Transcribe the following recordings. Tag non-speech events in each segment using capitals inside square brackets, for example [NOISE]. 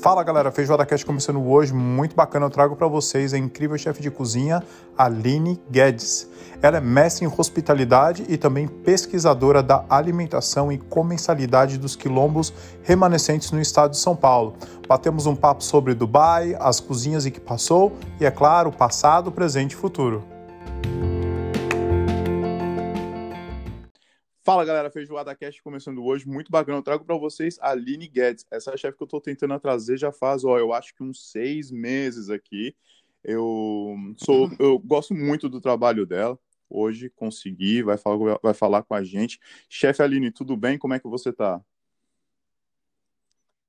Fala galera, Feijoada Cast começando hoje, muito bacana. Eu trago para vocês a incrível chefe de cozinha Aline Guedes. Ela é mestre em hospitalidade e também pesquisadora da alimentação e comensalidade dos quilombos remanescentes no estado de São Paulo. Batemos um papo sobre Dubai, as cozinhas e que passou e, é claro, passado, presente e futuro. Fala galera, Feijoada Cast começando hoje, muito bacana. Eu trago para vocês a Aline Guedes, essa é a chefe que eu estou tentando trazer já faz, ó, eu acho que uns seis meses aqui. Eu sou, eu gosto muito do trabalho dela. Hoje consegui, vai falar, vai falar com a gente. Chefe Aline, tudo bem? Como é que você tá?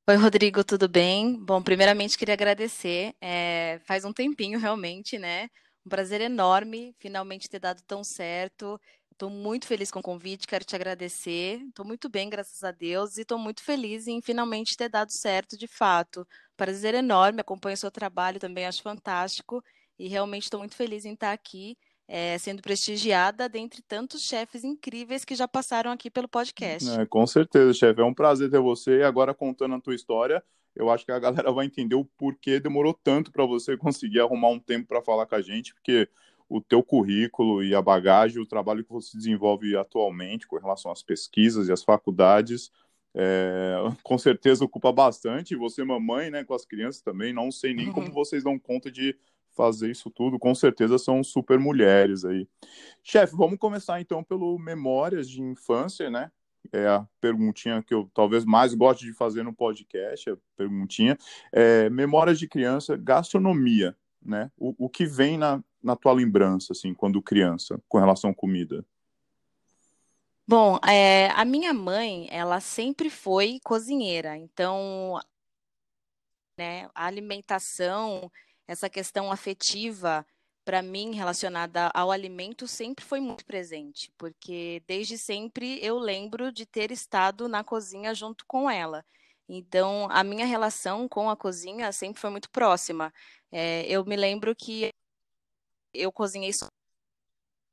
Oi, Rodrigo, tudo bem? Bom, primeiramente queria agradecer. É, faz um tempinho realmente, né? Um prazer enorme finalmente ter dado tão certo. Estou muito feliz com o convite, quero te agradecer. Estou muito bem, graças a Deus, e estou muito feliz em finalmente ter dado certo de fato. Prazer enorme, acompanho o seu trabalho também, acho fantástico, e realmente estou muito feliz em estar aqui, é, sendo prestigiada dentre tantos chefes incríveis que já passaram aqui pelo podcast. É, com certeza, chefe. É um prazer ter você. E agora, contando a tua história, eu acho que a [LAUGHS] galera vai entender o porquê demorou tanto para você conseguir arrumar um tempo para falar com a gente, porque o teu currículo e a bagagem, o trabalho que você desenvolve atualmente com relação às pesquisas e às faculdades, é, [LAUGHS] com certeza ocupa bastante. Você, mamãe, né, com as crianças também, não sei nem uhum. como vocês dão conta de fazer isso tudo. Com certeza são super mulheres aí. Chefe, vamos começar então pelo Memórias de Infância, né? É a perguntinha que eu talvez mais goste de fazer no podcast, a perguntinha. É, memórias de criança, gastronomia, né? O, o que vem na, na tua lembrança, assim, quando criança, com relação à comida? Bom, é, a minha mãe, ela sempre foi cozinheira, então, né, a alimentação, essa questão afetiva, para mim, relacionada ao alimento, sempre foi muito presente, porque desde sempre eu lembro de ter estado na cozinha junto com ela. Então, a minha relação com a cozinha sempre foi muito próxima. É, eu me lembro que eu cozinhei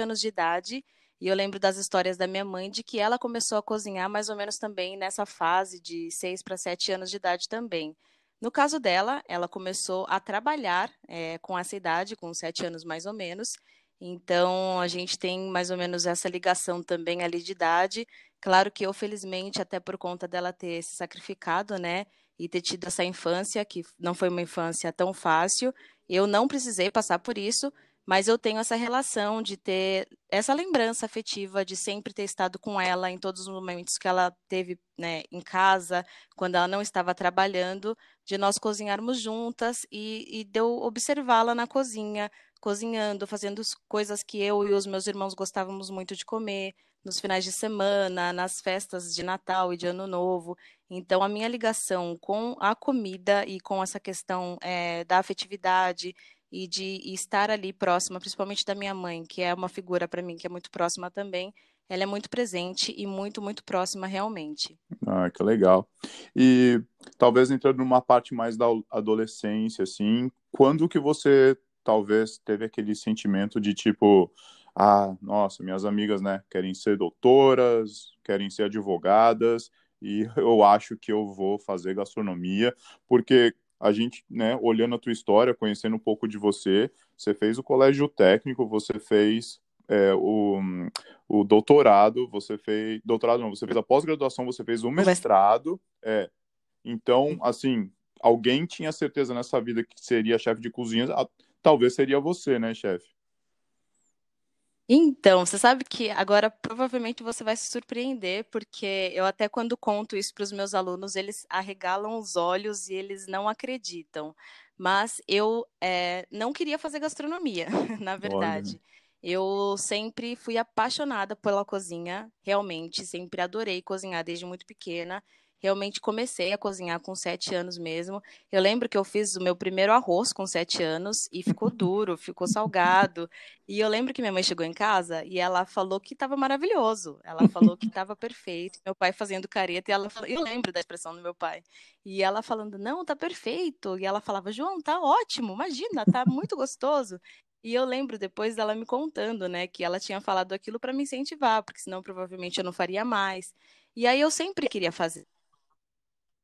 anos de idade e eu lembro das histórias da minha mãe de que ela começou a cozinhar mais ou menos também nessa fase de 6 para 7 anos de idade também. No caso dela, ela começou a trabalhar é, com essa idade, com 7 anos mais ou menos. Então, a gente tem mais ou menos essa ligação também ali de idade. Claro que eu, felizmente, até por conta dela ter se sacrificado, né, e ter tido essa infância, que não foi uma infância tão fácil, eu não precisei passar por isso, mas eu tenho essa relação de ter essa lembrança afetiva de sempre ter estado com ela em todos os momentos que ela teve né, em casa, quando ela não estava trabalhando, de nós cozinharmos juntas e, e de eu observá-la na cozinha, cozinhando, fazendo coisas que eu e os meus irmãos gostávamos muito de comer, nos finais de semana, nas festas de Natal e de Ano Novo. Então, a minha ligação com a comida e com essa questão é, da afetividade e de estar ali próxima, principalmente da minha mãe, que é uma figura para mim que é muito próxima também. Ela é muito presente e muito, muito próxima realmente. Ah, que legal. E talvez entrando numa parte mais da adolescência, assim, quando que você talvez teve aquele sentimento de tipo, ah, nossa, minhas amigas, né, querem ser doutoras, querem ser advogadas, e eu acho que eu vou fazer gastronomia, porque a gente, né, olhando a tua história, conhecendo um pouco de você, você fez o colégio técnico, você fez é, o, o doutorado, você fez. Doutorado não, você fez a pós-graduação, você fez o mestrado. É. Então, assim, alguém tinha certeza nessa vida que seria chefe de cozinha, talvez seria você, né, chefe? Então, você sabe que agora provavelmente você vai se surpreender, porque eu até quando conto isso para os meus alunos, eles arregalam os olhos e eles não acreditam. Mas eu é, não queria fazer gastronomia, [LAUGHS] na verdade. Olha. Eu sempre fui apaixonada pela cozinha, realmente, sempre adorei cozinhar desde muito pequena realmente comecei a cozinhar com sete anos mesmo. Eu lembro que eu fiz o meu primeiro arroz com sete anos e ficou [LAUGHS] duro, ficou salgado. E eu lembro que minha mãe chegou em casa e ela falou que estava maravilhoso. Ela falou que estava perfeito. Meu pai fazendo careta e ela falou, eu lembro da expressão do meu pai. E ela falando, não, tá perfeito. E ela falava, João, tá ótimo, imagina, tá muito gostoso. E eu lembro depois dela me contando, né, que ela tinha falado aquilo para me incentivar, porque senão provavelmente eu não faria mais. E aí eu sempre queria fazer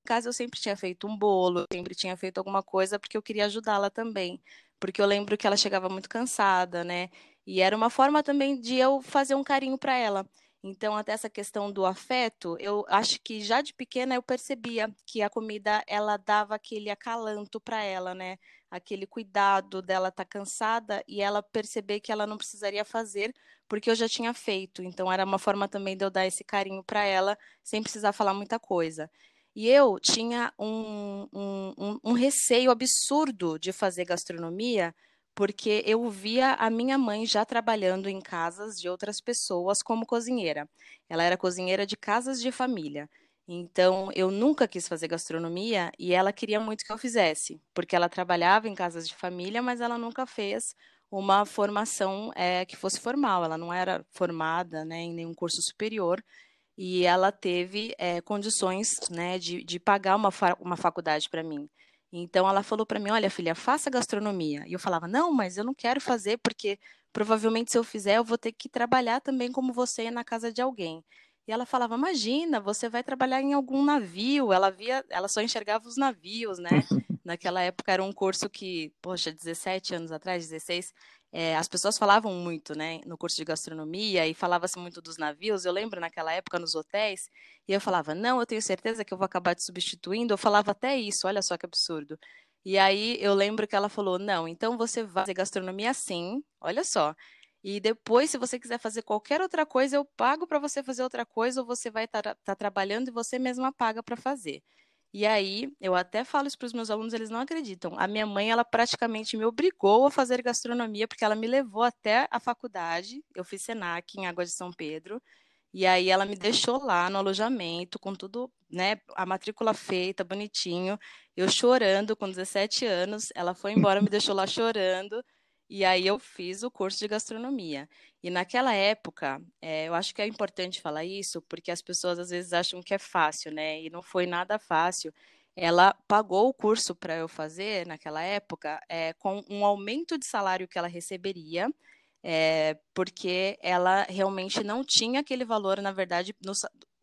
casa eu sempre tinha feito um bolo, sempre tinha feito alguma coisa porque eu queria ajudá-la também. Porque eu lembro que ela chegava muito cansada, né? E era uma forma também de eu fazer um carinho para ela. Então, até essa questão do afeto, eu acho que já de pequena eu percebia que a comida ela dava aquele acalanto para ela, né? Aquele cuidado dela estar tá cansada e ela perceber que ela não precisaria fazer porque eu já tinha feito. Então, era uma forma também de eu dar esse carinho para ela sem precisar falar muita coisa. E eu tinha um, um, um, receio absurdo de fazer gastronomia porque eu via a minha mãe já trabalhando em casas de outras pessoas como cozinheira. Ela era cozinheira de casas de família. Então, eu nunca quis fazer gastronomia e ela queria muito que eu fizesse, porque ela trabalhava em casas de família, mas ela nunca fez uma formação é, que fosse formal. Ela não era formada né, em nenhum curso superior e ela teve é, condições né, de, de pagar uma, fa uma faculdade para mim. Então ela falou para mim: Olha, filha, faça gastronomia. E eu falava: Não, mas eu não quero fazer porque provavelmente se eu fizer eu vou ter que trabalhar também como você na casa de alguém. E ela falava: Imagina, você vai trabalhar em algum navio. Ela via, ela só enxergava os navios, né? [LAUGHS] Naquela época era um curso que, poxa, 17 anos atrás, 16, é, as pessoas falavam muito, né, no curso de gastronomia e falava-se muito dos navios. Eu lembro naquela época nos hotéis e eu falava, não, eu tenho certeza que eu vou acabar te substituindo. Eu falava até isso, olha só que absurdo. E aí eu lembro que ela falou, não, então você vai fazer gastronomia sim, olha só. E depois, se você quiser fazer qualquer outra coisa, eu pago para você fazer outra coisa ou você vai estar tá, tá trabalhando e você mesma paga para fazer. E aí, eu até falo isso para os meus alunos, eles não acreditam. A minha mãe, ela praticamente me obrigou a fazer gastronomia, porque ela me levou até a faculdade. Eu fiz SENAC em Água de São Pedro. E aí ela me deixou lá no alojamento, com tudo, né, a matrícula feita, bonitinho. Eu chorando com 17 anos, ela foi embora, me deixou lá chorando. E aí eu fiz o curso de gastronomia. E naquela época, é, eu acho que é importante falar isso, porque as pessoas às vezes acham que é fácil, né? E não foi nada fácil. Ela pagou o curso para eu fazer naquela época é, com um aumento de salário que ela receberia, é, porque ela realmente não tinha aquele valor, na verdade, no,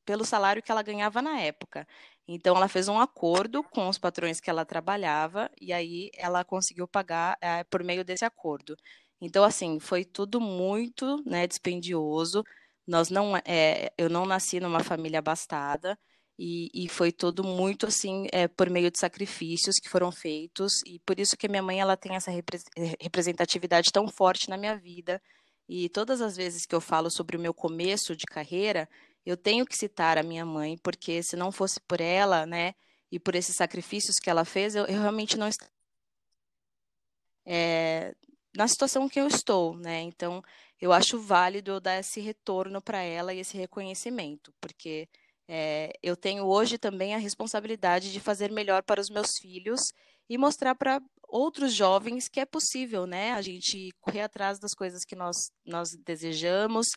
pelo salário que ela ganhava na época. Então, ela fez um acordo com os patrões que ela trabalhava e aí ela conseguiu pagar é, por meio desse acordo. Então, assim, foi tudo muito né, dispendioso. Nós não, é, eu não nasci numa família abastada e, e foi tudo muito assim é, por meio de sacrifícios que foram feitos e por isso que minha mãe ela tem essa representatividade tão forte na minha vida. E todas as vezes que eu falo sobre o meu começo de carreira, eu tenho que citar a minha mãe, porque se não fosse por ela, né, e por esses sacrifícios que ela fez, eu, eu realmente não estaria é, na situação que eu estou, né? Então, eu acho válido eu dar esse retorno para ela e esse reconhecimento, porque é, eu tenho hoje também a responsabilidade de fazer melhor para os meus filhos e mostrar para outros jovens que é possível, né? A gente correr atrás das coisas que nós, nós desejamos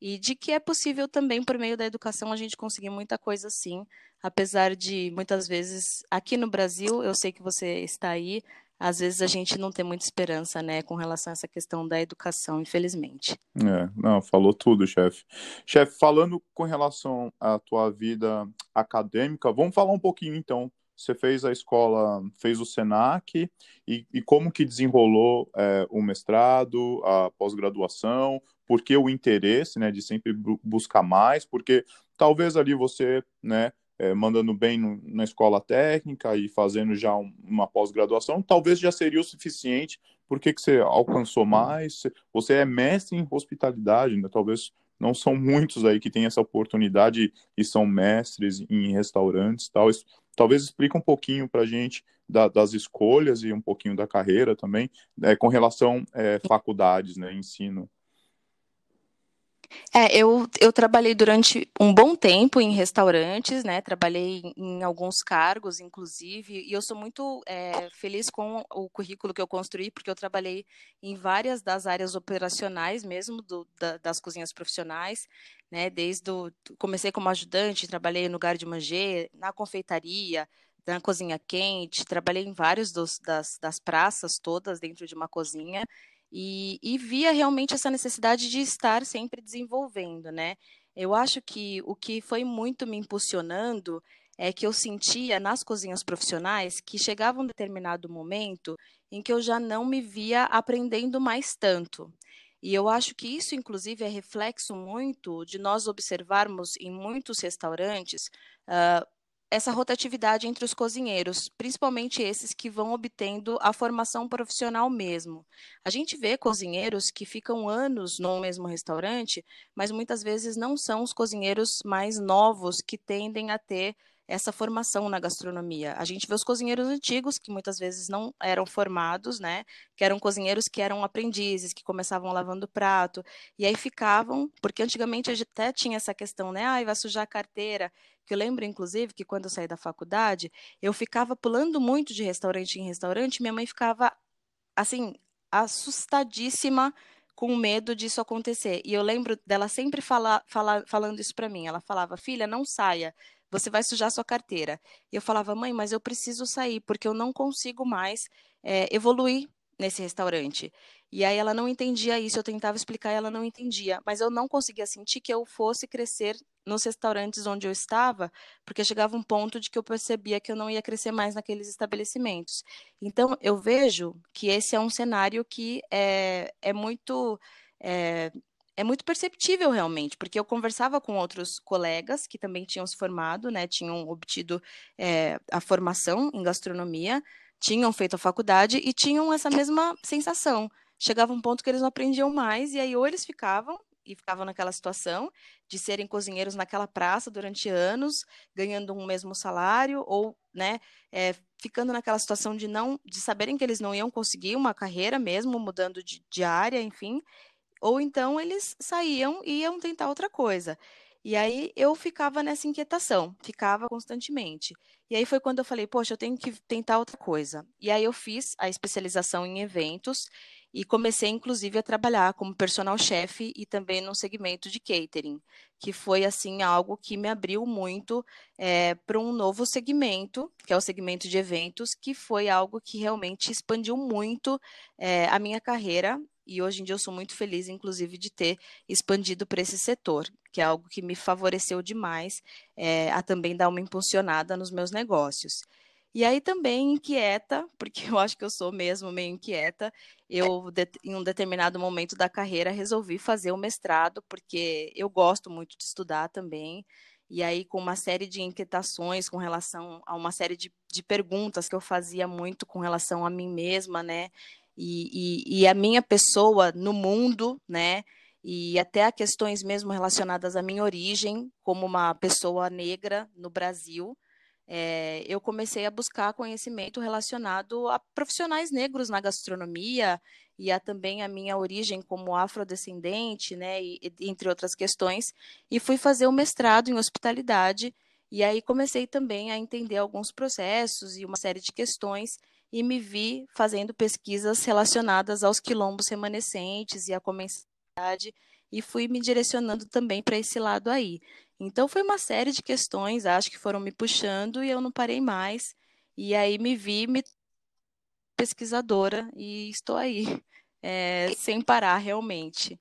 e de que é possível também, por meio da educação, a gente conseguir muita coisa sim, apesar de muitas vezes, aqui no Brasil, eu sei que você está aí, às vezes a gente não tem muita esperança, né, com relação a essa questão da educação, infelizmente. É, não, falou tudo, chefe. Chefe, falando com relação à tua vida acadêmica, vamos falar um pouquinho então. Você fez a escola, fez o Senac e, e como que desenrolou é, o mestrado, a pós-graduação, porque o interesse, né, de sempre buscar mais, porque talvez ali você, né, é, mandando bem no, na escola técnica e fazendo já um, uma pós-graduação, talvez já seria o suficiente. Por que, que você alcançou mais? Você é mestre em hospitalidade, né? Talvez não são muitos aí que têm essa oportunidade e são mestres em restaurantes tal. Talvez explique um pouquinho para a gente da, das escolhas e um pouquinho da carreira também, é, com relação é, faculdades, né, ensino. É, eu, eu trabalhei durante um bom tempo em restaurantes, né? Trabalhei em alguns cargos, inclusive, e eu sou muito é, feliz com o currículo que eu construí, porque eu trabalhei em várias das áreas operacionais mesmo do, da, das cozinhas profissionais, né? Desde o, comecei como ajudante, trabalhei no lugar de manger, na confeitaria, na cozinha quente, trabalhei em vários dos, das, das praças todas dentro de uma cozinha e, e via realmente essa necessidade de estar sempre desenvolvendo, né? Eu acho que o que foi muito me impulsionando é que eu sentia nas cozinhas profissionais que chegava um determinado momento em que eu já não me via aprendendo mais tanto. E eu acho que isso, inclusive, é reflexo muito de nós observarmos em muitos restaurantes uh, essa rotatividade entre os cozinheiros, principalmente esses que vão obtendo a formação profissional mesmo. A gente vê cozinheiros que ficam anos no mesmo restaurante, mas muitas vezes não são os cozinheiros mais novos que tendem a ter essa formação na gastronomia. A gente vê os cozinheiros antigos, que muitas vezes não eram formados, né? Que eram cozinheiros que eram aprendizes, que começavam lavando prato, e aí ficavam, porque antigamente até tinha essa questão, né? Ah, vai sujar a carteira. Que eu lembro, inclusive, que quando eu saí da faculdade, eu ficava pulando muito de restaurante em restaurante, minha mãe ficava, assim, assustadíssima com medo disso acontecer. E eu lembro dela sempre falar, falando isso para mim. Ela falava: "Filha, não saia você vai sujar sua carteira. E eu falava, mãe, mas eu preciso sair, porque eu não consigo mais é, evoluir nesse restaurante. E aí ela não entendia isso, eu tentava explicar e ela não entendia. Mas eu não conseguia sentir que eu fosse crescer nos restaurantes onde eu estava, porque chegava um ponto de que eu percebia que eu não ia crescer mais naqueles estabelecimentos. Então, eu vejo que esse é um cenário que é, é muito. É, é muito perceptível realmente, porque eu conversava com outros colegas que também tinham se formado, né, tinham obtido é, a formação em gastronomia, tinham feito a faculdade e tinham essa mesma sensação. Chegava um ponto que eles não aprendiam mais, e aí ou eles ficavam e ficavam naquela situação de serem cozinheiros naquela praça durante anos, ganhando um mesmo salário, ou né, é, ficando naquela situação de não de saberem que eles não iam conseguir uma carreira mesmo, mudando de, de área, enfim, ou então eles saíam e iam tentar outra coisa. E aí eu ficava nessa inquietação, ficava constantemente. E aí foi quando eu falei, poxa, eu tenho que tentar outra coisa. E aí eu fiz a especialização em eventos e comecei inclusive a trabalhar como personal chef e também no segmento de catering, que foi assim algo que me abriu muito é, para um novo segmento, que é o segmento de eventos, que foi algo que realmente expandiu muito é, a minha carreira e hoje em dia eu sou muito feliz, inclusive, de ter expandido para esse setor, que é algo que me favoreceu demais é, a também dar uma impulsionada nos meus negócios. E aí também inquieta, [LAUGHS] porque eu acho que eu sou mesmo meio inquieta, eu, em um determinado momento da carreira, resolvi fazer o mestrado, porque eu gosto muito de estudar também, e aí com uma série de inquietações com relação a uma série de, de perguntas que eu fazia muito com relação a mim mesma, né? E, e, e a minha pessoa no mundo, né? E até a questões mesmo relacionadas à minha origem, como uma pessoa negra no Brasil, é, eu comecei a buscar conhecimento relacionado a profissionais negros na gastronomia e a também a minha origem como afrodescendente, né, e, entre outras questões, e fui fazer o mestrado em hospitalidade, e aí comecei também a entender alguns processos e uma série de questões e me vi fazendo pesquisas relacionadas aos quilombos remanescentes e à comensalidade e fui me direcionando também para esse lado aí. Então foi uma série de questões, acho que foram me puxando e eu não parei mais. E aí me vi me pesquisadora e estou aí, é, [LAUGHS] sem parar realmente.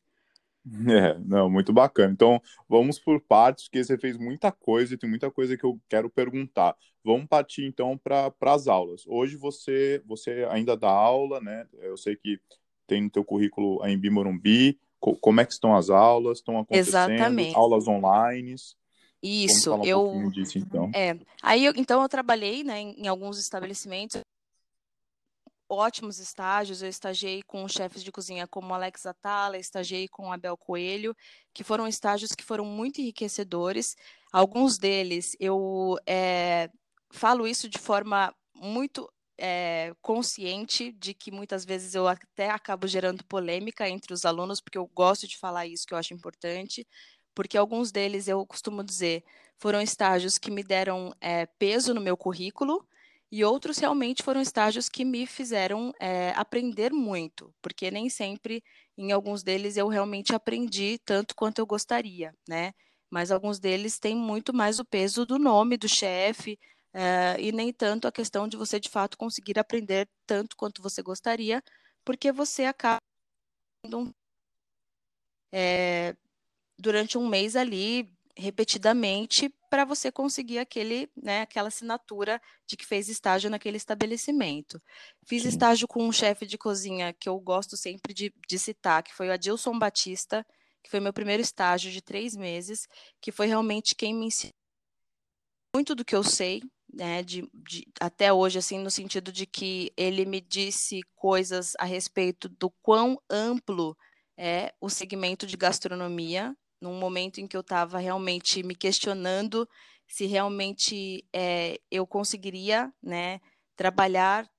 [LAUGHS] É, não, muito bacana. Então, vamos por partes, porque você fez muita coisa e tem muita coisa que eu quero perguntar. Vamos partir então para as aulas. Hoje você você ainda dá aula, né? Eu sei que tem no teu currículo a Embi Morumbi. Co como é que estão as aulas? Estão acontecendo? Exatamente. Aulas online? Isso, um eu. Disso, então. É. Aí então eu trabalhei né, em alguns estabelecimentos ótimos estágios. Eu estagiei com chefes de cozinha como Alex Atala, estagiei com Abel Coelho, que foram estágios que foram muito enriquecedores. Alguns deles eu é, falo isso de forma muito é, consciente de que muitas vezes eu até acabo gerando polêmica entre os alunos, porque eu gosto de falar isso que eu acho importante, porque alguns deles eu costumo dizer foram estágios que me deram é, peso no meu currículo e outros realmente foram estágios que me fizeram é, aprender muito, porque nem sempre, em alguns deles, eu realmente aprendi tanto quanto eu gostaria, né? Mas alguns deles têm muito mais o peso do nome do chefe, é, e nem tanto a questão de você, de fato, conseguir aprender tanto quanto você gostaria, porque você acaba é, durante um mês ali repetidamente para você conseguir aquele, né, aquela assinatura de que fez estágio naquele estabelecimento. Fiz Sim. estágio com um chefe de cozinha que eu gosto sempre de, de citar, que foi o Adilson Batista, que foi meu primeiro estágio de três meses, que foi realmente quem me ensinou muito do que eu sei, né, de, de, até hoje, assim, no sentido de que ele me disse coisas a respeito do quão amplo é o segmento de gastronomia, num momento em que eu estava realmente me questionando se realmente é, eu conseguiria, né, trabalhar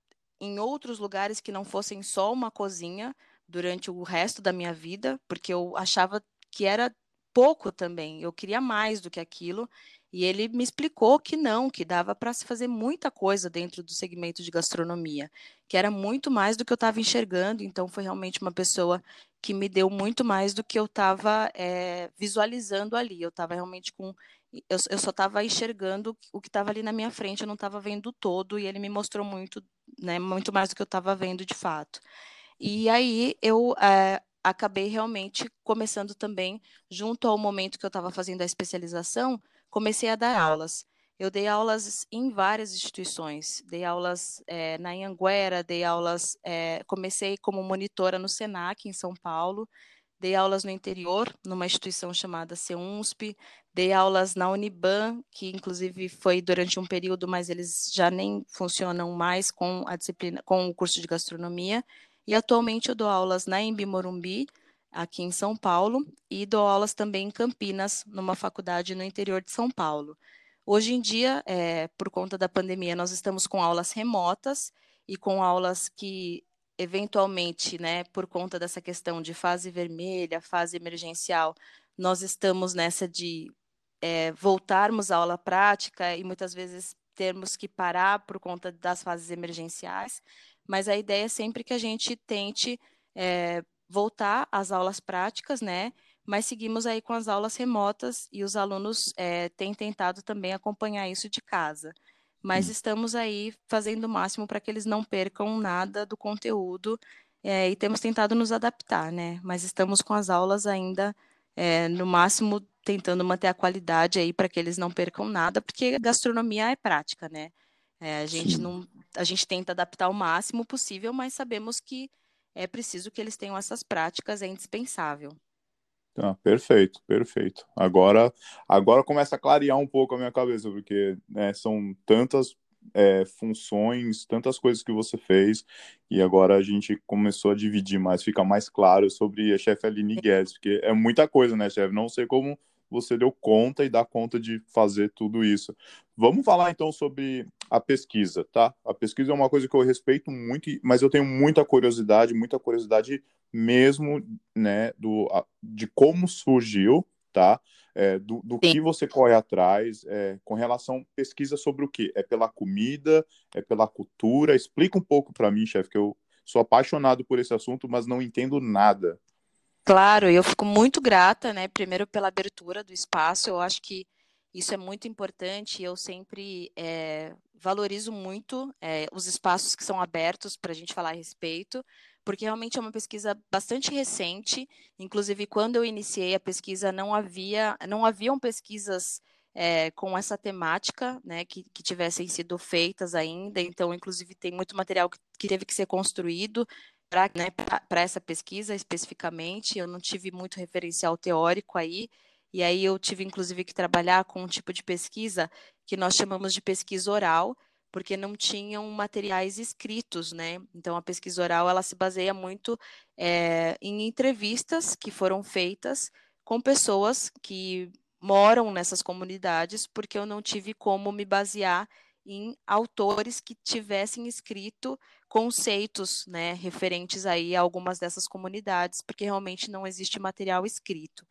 em outros lugares que não fossem só uma cozinha durante o resto da minha vida, porque eu achava que era pouco também, eu queria mais do que aquilo e ele me explicou que não, que dava para se fazer muita coisa dentro do segmento de gastronomia, que era muito mais do que eu estava enxergando. Então, foi realmente uma pessoa que me deu muito mais do que eu estava é, visualizando ali. Eu estava realmente com. Eu, eu só estava enxergando o que estava ali na minha frente, eu não estava vendo todo, e ele me mostrou muito, né, muito mais do que eu estava vendo de fato. E aí eu é, acabei realmente começando também, junto ao momento que eu estava fazendo a especialização, comecei a dar aulas. Eu dei aulas em várias instituições, dei aulas é, na Anhanguera, dei aulas, é, comecei como monitora no Senac, em São Paulo, dei aulas no interior, numa instituição chamada CEUNSP, dei aulas na Uniban, que inclusive foi durante um período, mas eles já nem funcionam mais com a disciplina, com o curso de gastronomia, e atualmente eu dou aulas na Embi Morumbi, aqui em São Paulo, e dou aulas também em Campinas, numa faculdade no interior de São Paulo. Hoje em dia, é, por conta da pandemia, nós estamos com aulas remotas e com aulas que, eventualmente, né, por conta dessa questão de fase vermelha, fase emergencial, nós estamos nessa de é, voltarmos à aula prática e muitas vezes termos que parar por conta das fases emergenciais, mas a ideia é sempre que a gente tente é, voltar às aulas práticas, né? Mas seguimos aí com as aulas remotas e os alunos é, têm tentado também acompanhar isso de casa. Mas hum. estamos aí fazendo o máximo para que eles não percam nada do conteúdo é, e temos tentado nos adaptar, né? Mas estamos com as aulas ainda, é, no máximo, tentando manter a qualidade aí para que eles não percam nada, porque gastronomia é prática, né? a gente não, a gente tenta adaptar o máximo possível, mas sabemos que é preciso que eles tenham essas práticas, é indispensável. Ah, perfeito, perfeito. Agora, agora começa a clarear um pouco a minha cabeça, porque né, são tantas é, funções, tantas coisas que você fez, e agora a gente começou a dividir mais, fica mais claro sobre a chefe Aline Guedes, porque é muita coisa, né, chefe? Não sei como você deu conta e dá conta de fazer tudo isso. Vamos falar então sobre a pesquisa, tá? A pesquisa é uma coisa que eu respeito muito, mas eu tenho muita curiosidade, muita curiosidade mesmo, né, do, de como surgiu, tá? É, do, do que você corre atrás, é, com relação pesquisa sobre o que? É pela comida, é pela cultura? Explica um pouco para mim, chefe, que eu sou apaixonado por esse assunto, mas não entendo nada. Claro, eu fico muito grata, né? Primeiro pela abertura do espaço. Eu acho que isso é muito importante. Eu sempre é, valorizo muito é, os espaços que são abertos para a gente falar a respeito, porque realmente é uma pesquisa bastante recente. Inclusive, quando eu iniciei a pesquisa, não havia, não haviam pesquisas é, com essa temática, né, que, que tivessem sido feitas ainda. Então, inclusive, tem muito material que, que teve que ser construído para né, essa pesquisa especificamente. Eu não tive muito referencial teórico aí, e aí eu tive inclusive que trabalhar com um tipo de pesquisa que nós chamamos de pesquisa oral, porque não tinham materiais escritos, né? Então a pesquisa oral ela se baseia muito é, em entrevistas que foram feitas com pessoas que moram nessas comunidades, porque eu não tive como me basear em autores que tivessem escrito conceitos né, referentes aí a algumas dessas comunidades, porque realmente não existe material escrito.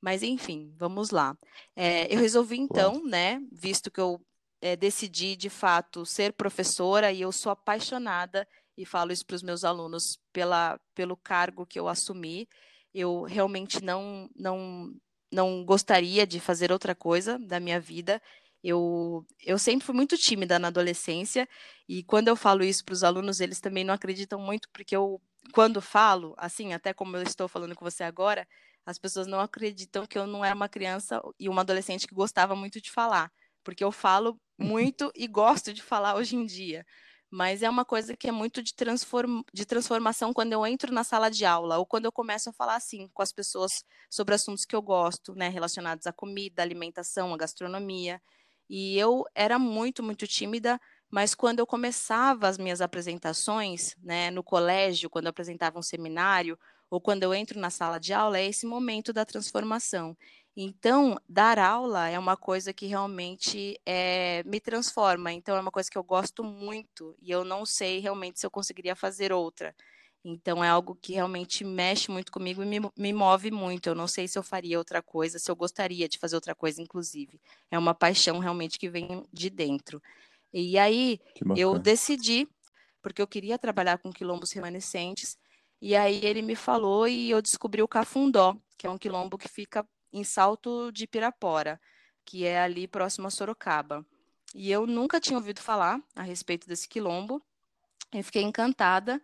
Mas enfim, vamos lá. É, eu resolvi então, né, visto que eu é, decidi de fato ser professora e eu sou apaixonada e falo isso para os meus alunos pela, pelo cargo que eu assumi. Eu realmente não, não, não gostaria de fazer outra coisa da minha vida. Eu, eu sempre fui muito tímida na adolescência e quando eu falo isso para os alunos, eles também não acreditam muito, porque eu, quando falo, assim, até como eu estou falando com você agora, as pessoas não acreditam que eu não era uma criança e uma adolescente que gostava muito de falar, porque eu falo muito e gosto de falar hoje em dia. Mas é uma coisa que é muito de, transform... de transformação quando eu entro na sala de aula ou quando eu começo a falar assim com as pessoas sobre assuntos que eu gosto, né, relacionados à comida, alimentação, à gastronomia. E eu era muito, muito tímida, mas quando eu começava as minhas apresentações, né, no colégio, quando eu apresentava um seminário, ou quando eu entro na sala de aula, é esse momento da transformação. Então, dar aula é uma coisa que realmente é, me transforma. Então, é uma coisa que eu gosto muito e eu não sei realmente se eu conseguiria fazer outra. Então, é algo que realmente mexe muito comigo e me, me move muito. Eu não sei se eu faria outra coisa, se eu gostaria de fazer outra coisa, inclusive. É uma paixão realmente que vem de dentro. E aí, eu decidi, porque eu queria trabalhar com quilombos remanescentes, e aí ele me falou e eu descobri o Cafundó, que é um quilombo que fica em Salto de Pirapora, que é ali próximo a Sorocaba. E eu nunca tinha ouvido falar a respeito desse quilombo. Eu fiquei encantada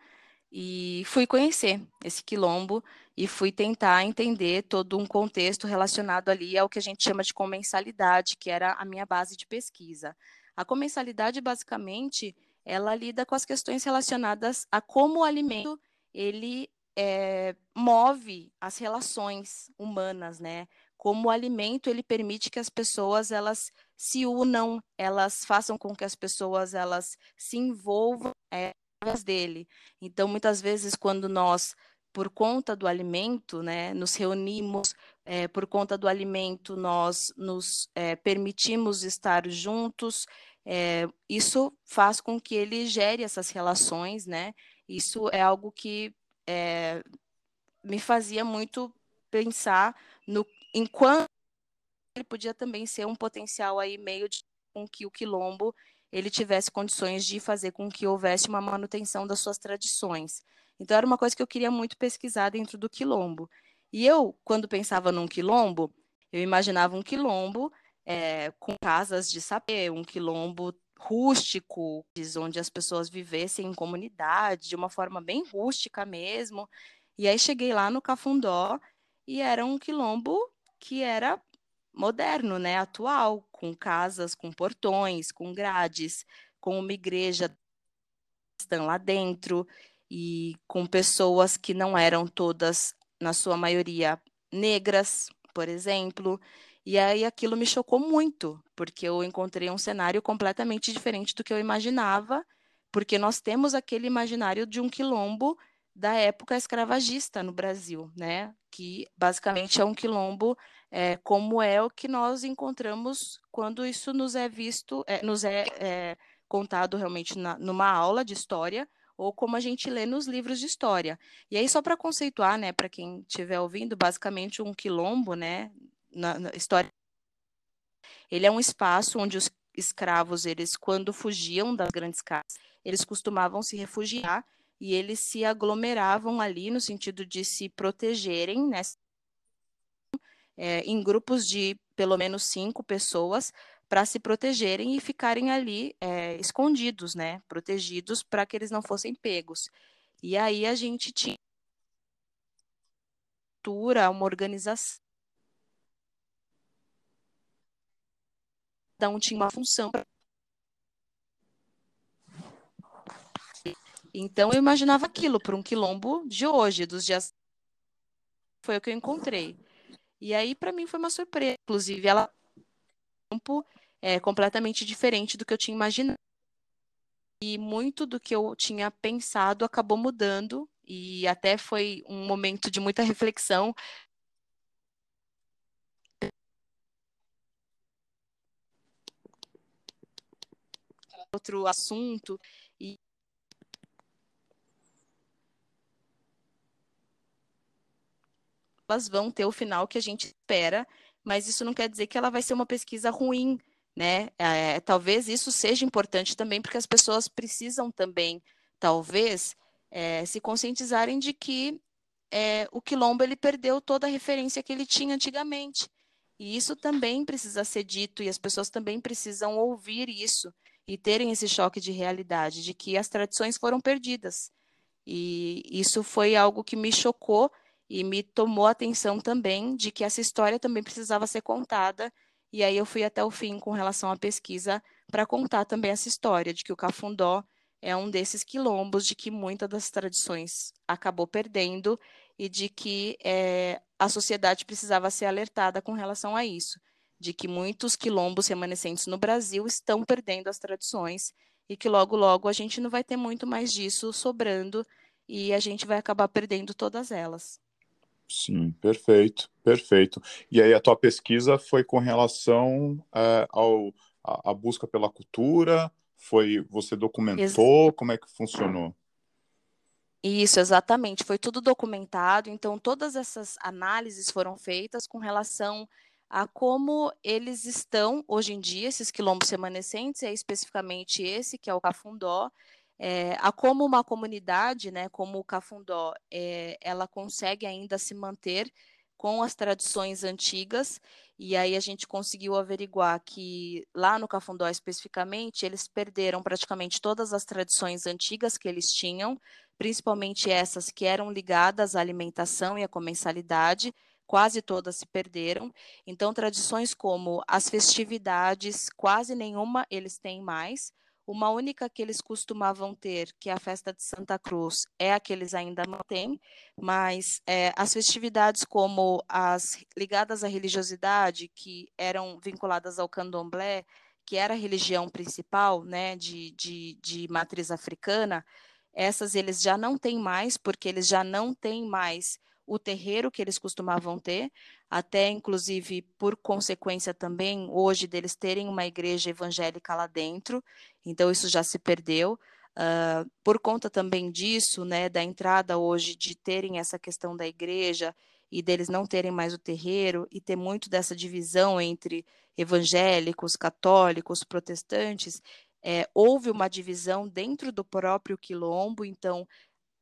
e fui conhecer esse quilombo e fui tentar entender todo um contexto relacionado ali ao que a gente chama de comensalidade, que era a minha base de pesquisa. A comensalidade, basicamente, ela lida com as questões relacionadas a como o alimento ele é, move as relações humanas, né? Como o alimento ele permite que as pessoas elas se unam, elas façam com que as pessoas elas se envolvam é, dele. Então, muitas vezes, quando nós por conta do alimento, né, nos reunimos, é, por conta do alimento, nós nos é, permitimos estar juntos, é, isso faz com que ele gere essas relações, né, isso é algo que é, me fazia muito pensar no enquanto ele podia também ser um potencial aí meio de com que o quilombo ele tivesse condições de fazer com que houvesse uma manutenção das suas tradições. Então era uma coisa que eu queria muito pesquisar dentro do quilombo. E eu, quando pensava num quilombo, eu imaginava um quilombo é, com casas de sapê, um quilombo rústico, onde as pessoas vivessem em comunidade, de uma forma bem rústica mesmo. E aí cheguei lá no Cafundó e era um quilombo que era moderno, né, atual, com casas, com portões, com grades, com uma igreja estão lá dentro e com pessoas que não eram todas, na sua maioria, negras, por exemplo. E aí aquilo me chocou muito, porque eu encontrei um cenário completamente diferente do que eu imaginava, porque nós temos aquele imaginário de um quilombo da época escravagista no Brasil, né? Que basicamente é um quilombo é, como é o que nós encontramos quando isso nos é visto, é, nos é, é, contado realmente na, numa aula de história ou como a gente lê nos livros de história. E aí só para conceituar, né, para quem estiver ouvindo, basicamente um quilombo, né, na, na história. Ele é um espaço onde os escravos, eles, quando fugiam das grandes casas, eles costumavam se refugiar e eles se aglomeravam ali no sentido de se protegerem, né? É, em grupos de pelo menos cinco pessoas para se protegerem e ficarem ali é, escondidos, né? Protegidos para que eles não fossem pegos. E aí a gente tinha uma organização um tinha uma função. Então eu imaginava aquilo para um quilombo de hoje, dos dias. Foi o que eu encontrei. E aí para mim foi uma surpresa. Inclusive ela campo é completamente diferente do que eu tinha imaginado. E muito do que eu tinha pensado acabou mudando e até foi um momento de muita reflexão outro assunto e elas vão ter o final que a gente espera, mas isso não quer dizer que ela vai ser uma pesquisa ruim, né? É, talvez isso seja importante também, porque as pessoas precisam também, talvez, é, se conscientizarem de que é, o quilombo ele perdeu toda a referência que ele tinha antigamente. E isso também precisa ser dito e as pessoas também precisam ouvir isso e terem esse choque de realidade, de que as tradições foram perdidas. E isso foi algo que me chocou e me tomou a atenção também de que essa história também precisava ser contada. E aí eu fui até o fim com relação à pesquisa para contar também essa história de que o Cafundó é um desses quilombos de que muitas das tradições acabou perdendo e de que é, a sociedade precisava ser alertada com relação a isso, de que muitos quilombos remanescentes no Brasil estão perdendo as tradições e que logo logo a gente não vai ter muito mais disso sobrando e a gente vai acabar perdendo todas elas. Sim, perfeito, perfeito. E aí a tua pesquisa foi com relação é, ao a, a, busca pela cultura? Foi você documentou? Ex como é que funcionou? Isso, exatamente. Foi tudo documentado. Então todas essas análises foram feitas com relação a como eles estão hoje em dia, esses quilombos remanescentes, é especificamente esse, que é o Cafundó, é, a como uma comunidade, né, como o Cafundó, é, ela consegue ainda se manter com as tradições antigas, e aí a gente conseguiu averiguar que lá no Cafundó especificamente, eles perderam praticamente todas as tradições antigas que eles tinham, principalmente essas que eram ligadas à alimentação e à comensalidade, quase todas se perderam. Então, tradições como as festividades, quase nenhuma eles têm mais. Uma única que eles costumavam ter, que é a festa de Santa Cruz, é a que eles ainda mantêm, mas é, as festividades como as ligadas à religiosidade, que eram vinculadas ao candomblé, que era a religião principal né, de, de, de matriz africana, essas eles já não têm mais, porque eles já não têm mais o terreiro que eles costumavam ter, até inclusive por consequência também hoje deles terem uma igreja evangélica lá dentro, então isso já se perdeu. Uh, por conta também disso, né, da entrada hoje de terem essa questão da igreja e deles não terem mais o terreiro e ter muito dessa divisão entre evangélicos, católicos, protestantes, é, houve uma divisão dentro do próprio quilombo, então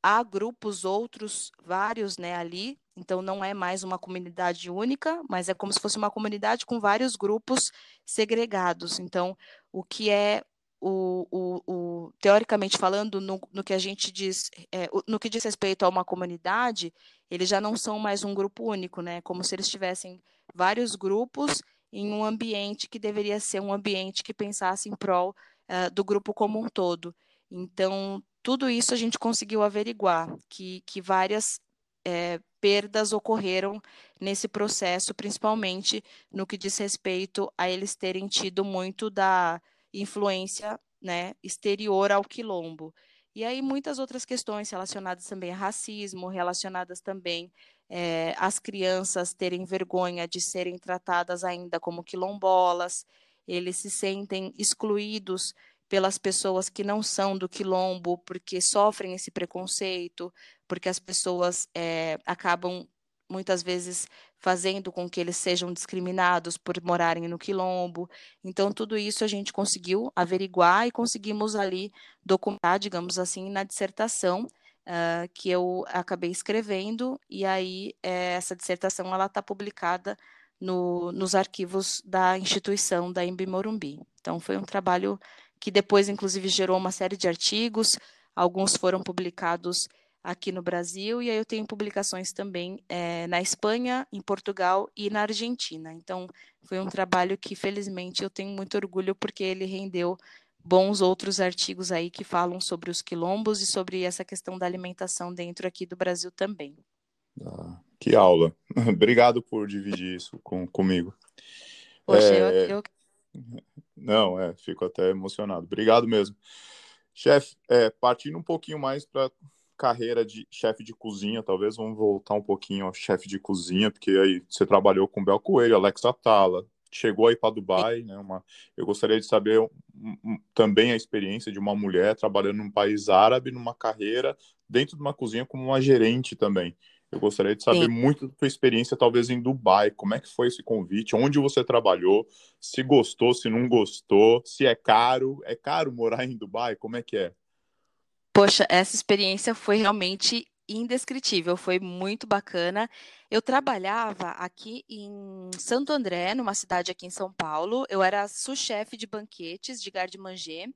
há grupos outros, vários, né, ali. Então não é mais uma comunidade única, mas é como se fosse uma comunidade com vários grupos segregados. Então, o que é o, o, o teoricamente falando, no, no, que a gente diz, é, no que diz respeito a uma comunidade, eles já não são mais um grupo único, né? Como se eles tivessem vários grupos em um ambiente que deveria ser um ambiente que pensasse em prol uh, do grupo como um todo. Então, tudo isso a gente conseguiu averiguar, que, que várias é, perdas ocorreram nesse processo, principalmente no que diz respeito a eles terem tido muito da influência né, exterior ao quilombo. E aí muitas outras questões relacionadas também a racismo, relacionadas também é, às crianças terem vergonha de serem tratadas ainda como quilombolas, eles se sentem excluídos pelas pessoas que não são do quilombo, porque sofrem esse preconceito, porque as pessoas é, acabam muitas vezes fazendo com que eles sejam discriminados por morarem no quilombo. Então, tudo isso a gente conseguiu averiguar e conseguimos ali documentar, digamos assim, na dissertação uh, que eu acabei escrevendo, e aí é, essa dissertação ela está publicada no, nos arquivos da instituição da Embi Morumbi. Então, foi um trabalho que depois, inclusive, gerou uma série de artigos, alguns foram publicados aqui no Brasil, e aí eu tenho publicações também é, na Espanha, em Portugal e na Argentina. Então, foi um trabalho que, felizmente, eu tenho muito orgulho, porque ele rendeu bons outros artigos aí que falam sobre os quilombos e sobre essa questão da alimentação dentro aqui do Brasil também. Ah, que aula! [LAUGHS] Obrigado por dividir isso com, comigo. Poxa, é... eu, eu não, é, fico até emocionado. Obrigado mesmo. Chefe, é, partindo um pouquinho mais para carreira de chefe de cozinha, talvez vamos voltar um pouquinho ao chefe de cozinha, porque aí você trabalhou com Bel Coelho, Alex Atala, chegou aí para Dubai, né? Uma, eu gostaria de saber um, também a experiência de uma mulher trabalhando num país árabe, numa carreira dentro de uma cozinha como uma gerente também. Eu gostaria de saber Sim. muito da tua experiência, talvez em Dubai. Como é que foi esse convite? Onde você trabalhou? Se gostou, se não gostou? Se é caro? É caro morar em Dubai? Como é que é? Poxa, essa experiência foi realmente indescritível, foi muito bacana. Eu trabalhava aqui em Santo André, numa cidade aqui em São Paulo. Eu era sous-chefe de banquetes de garde manger.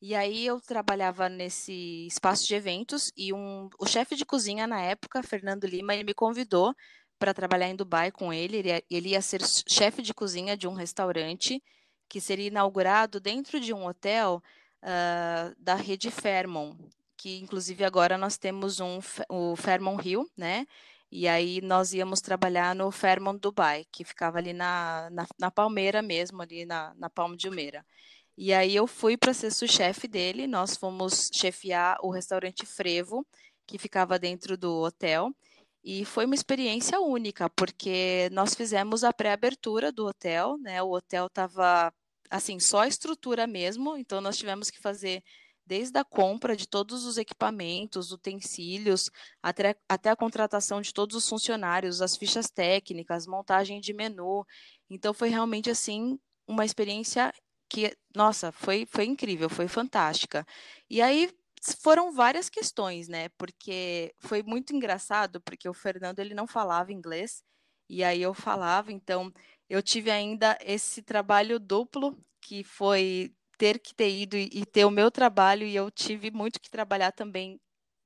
E aí eu trabalhava nesse espaço de eventos e um, o chefe de cozinha na época, Fernando Lima, ele me convidou para trabalhar em Dubai com ele. Ele ia, ele ia ser chefe de cozinha de um restaurante que seria inaugurado dentro de um hotel uh, da rede Fairmont, que inclusive agora nós temos um, o Fairmont Hill, né? E aí nós íamos trabalhar no Fairmont Dubai, que ficava ali na, na, na Palmeira mesmo, ali na, na Palma de Umeira. E aí eu fui para ser chefe dele, nós fomos chefiar o restaurante Frevo, que ficava dentro do hotel. E foi uma experiência única, porque nós fizemos a pré-abertura do hotel, né? O hotel estava assim, só a estrutura mesmo, então nós tivemos que fazer desde a compra de todos os equipamentos, utensílios, até, até a contratação de todos os funcionários, as fichas técnicas, montagem de menu. Então foi realmente assim uma experiência que, nossa, foi, foi incrível, foi fantástica. E aí foram várias questões, né? Porque foi muito engraçado, porque o Fernando ele não falava inglês, e aí eu falava, então eu tive ainda esse trabalho duplo, que foi ter que ter ido e, ter o meu trabalho, e eu tive muito que trabalhar também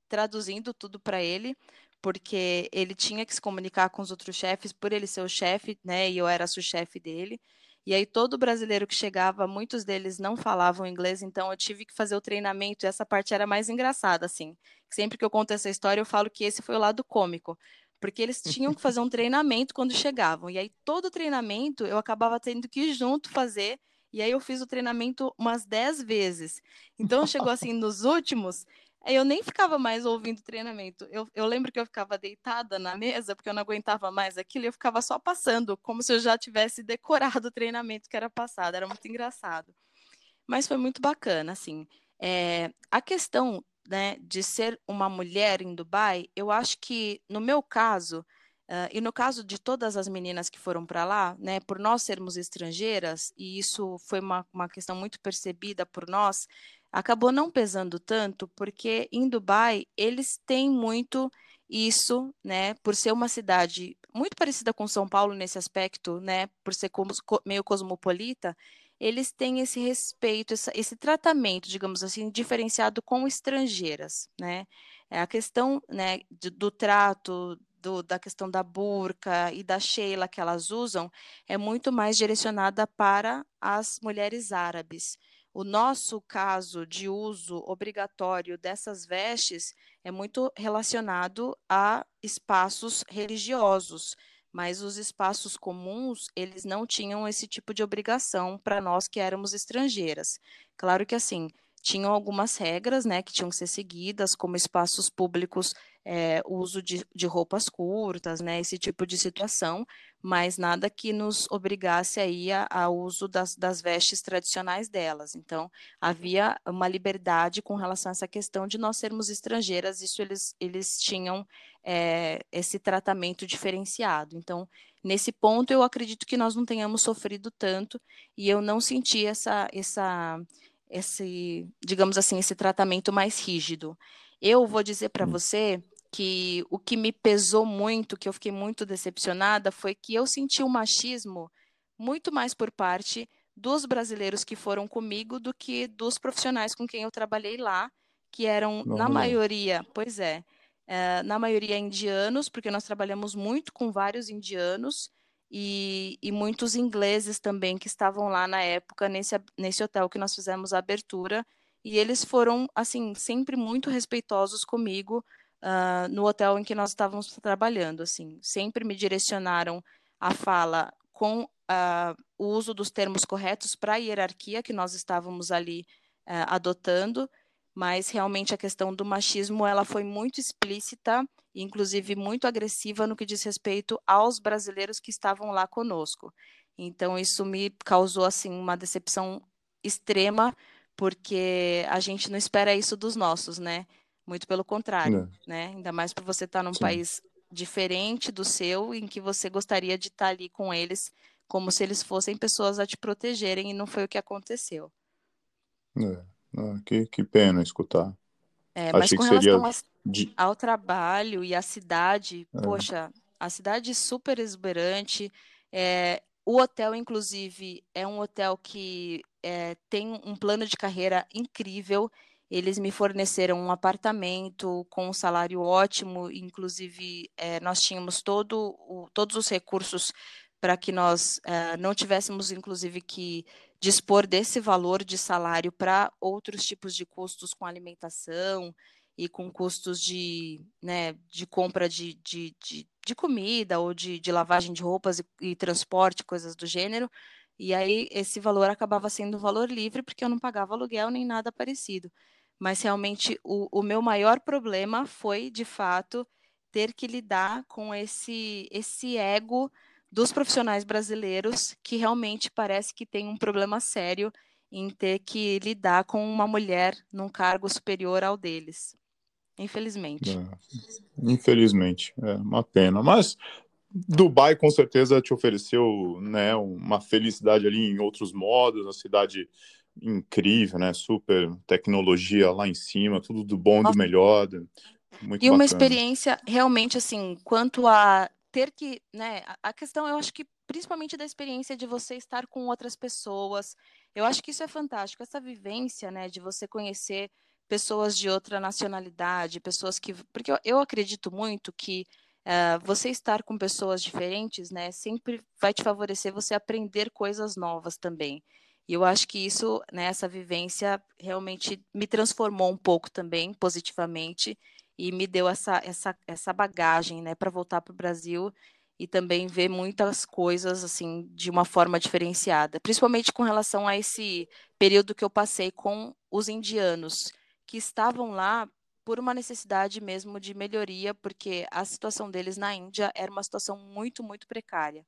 traduzindo tudo para ele, porque ele tinha que se comunicar com os outros chefes, por ele ser o chefe, né? E eu era o chefe dele. E aí todo brasileiro que chegava, muitos deles não falavam inglês, então eu tive que fazer o treinamento, e essa parte era mais engraçada, assim. Sempre que eu conto essa história, eu falo que esse foi o lado cômico, porque eles tinham que fazer um treinamento quando chegavam. E aí todo o treinamento eu acabava tendo que ir junto fazer, e aí eu fiz o treinamento umas 10 vezes. Então chegou assim nos últimos, eu nem ficava mais ouvindo treinamento. Eu, eu lembro que eu ficava deitada na mesa, porque eu não aguentava mais aquilo, e eu ficava só passando, como se eu já tivesse decorado o treinamento que era passado. Era muito engraçado. Mas foi muito bacana, assim. É, a questão né, de ser uma mulher em Dubai, eu acho que, no meu caso, Uh, e no caso de todas as meninas que foram para lá, né, por nós sermos estrangeiras, e isso foi uma, uma questão muito percebida por nós, acabou não pesando tanto, porque em Dubai eles têm muito isso, né, por ser uma cidade muito parecida com São Paulo nesse aspecto, né, por ser meio cosmopolita, eles têm esse respeito, esse tratamento, digamos assim, diferenciado com estrangeiras, né? É a questão, né, do trato, do, da questão da burca e da Sheila que elas usam é muito mais direcionada para as mulheres árabes. O nosso caso de uso obrigatório dessas vestes é muito relacionado a espaços religiosos, mas os espaços comuns, eles não tinham esse tipo de obrigação para nós que éramos estrangeiras. Claro que assim, tinham algumas regras, né, que tinham que ser seguidas, como espaços públicos, é, uso de, de roupas curtas, né, esse tipo de situação, mas nada que nos obrigasse aí ao uso das, das vestes tradicionais delas. Então, havia uma liberdade com relação a essa questão de nós sermos estrangeiras, isso eles, eles tinham é, esse tratamento diferenciado. Então, nesse ponto, eu acredito que nós não tenhamos sofrido tanto e eu não senti essa, essa esse, digamos assim, esse tratamento mais rígido. Eu vou dizer para hum. você que o que me pesou muito, que eu fiquei muito decepcionada, foi que eu senti o machismo muito mais por parte dos brasileiros que foram comigo do que dos profissionais com quem eu trabalhei lá, que eram, Não, na maioria, pois é, é, na maioria indianos, porque nós trabalhamos muito com vários indianos, e, e, muitos ingleses também que estavam lá na época nesse, nesse hotel que nós fizemos a abertura e eles foram assim sempre muito respeitosos comigo uh, no hotel em que nós estávamos trabalhando assim sempre me direcionaram a fala com uh, o uso dos termos corretos para a hierarquia que nós estávamos ali uh, adotando mas realmente a questão do machismo ela foi muito explícita inclusive muito agressiva no que diz respeito aos brasileiros que estavam lá conosco. Então isso me causou assim uma decepção extrema, porque a gente não espera isso dos nossos, né? Muito pelo contrário, é. né? Ainda mais para você estar tá num Sim. país diferente do seu, em que você gostaria de estar tá ali com eles, como se eles fossem pessoas a te protegerem, e não foi o que aconteceu. É. Ah, que, que pena escutar. É, mas Achei com relação seria... De... Ao trabalho e à cidade, é. poxa, a cidade é super exuberante. É, o hotel, inclusive, é um hotel que é, têm um plano de carreira incrível. Eles me forneceram um apartamento com um salário ótimo, inclusive é, nós tínhamos todo o, todos os recursos para que nós uh, não tivéssemos, inclusive, que dispor desse valor de salário para outros tipos de custos com alimentação e com custos de, né, de compra de, de, de, de comida ou de, de, lavagem de roupas e, e, transporte, coisas do gênero. E aí esse valor acabava sendo um valor livre, porque eu não pagava aluguel nem nada parecido. Mas realmente o, o meu maior problema foi, de fato, ter que lidar com esse, esse ego dos profissionais brasileiros que realmente parece que tem um problema sério em ter que lidar com uma mulher num cargo superior ao deles. Infelizmente. É, infelizmente, é uma pena. Mas Dubai com certeza te ofereceu né, uma felicidade ali em outros modos, a cidade incrível, né? Super tecnologia lá em cima, tudo do bom e do melhor. Muito e bacana. uma experiência realmente assim, quanto a ter que, né, a questão eu acho que principalmente da experiência de você estar com outras pessoas. Eu acho que isso é fantástico, essa vivência, né, de você conhecer pessoas de outra nacionalidade, pessoas que, porque eu, eu acredito muito que uh, você estar com pessoas diferentes, né, sempre vai te favorecer você aprender coisas novas também. E eu acho que isso, né, essa vivência realmente me transformou um pouco também positivamente e me deu essa, essa, essa bagagem né, para voltar para o Brasil e também ver muitas coisas assim de uma forma diferenciada, principalmente com relação a esse período que eu passei com os indianos que estavam lá por uma necessidade mesmo de melhoria, porque a situação deles na Índia era uma situação muito, muito precária.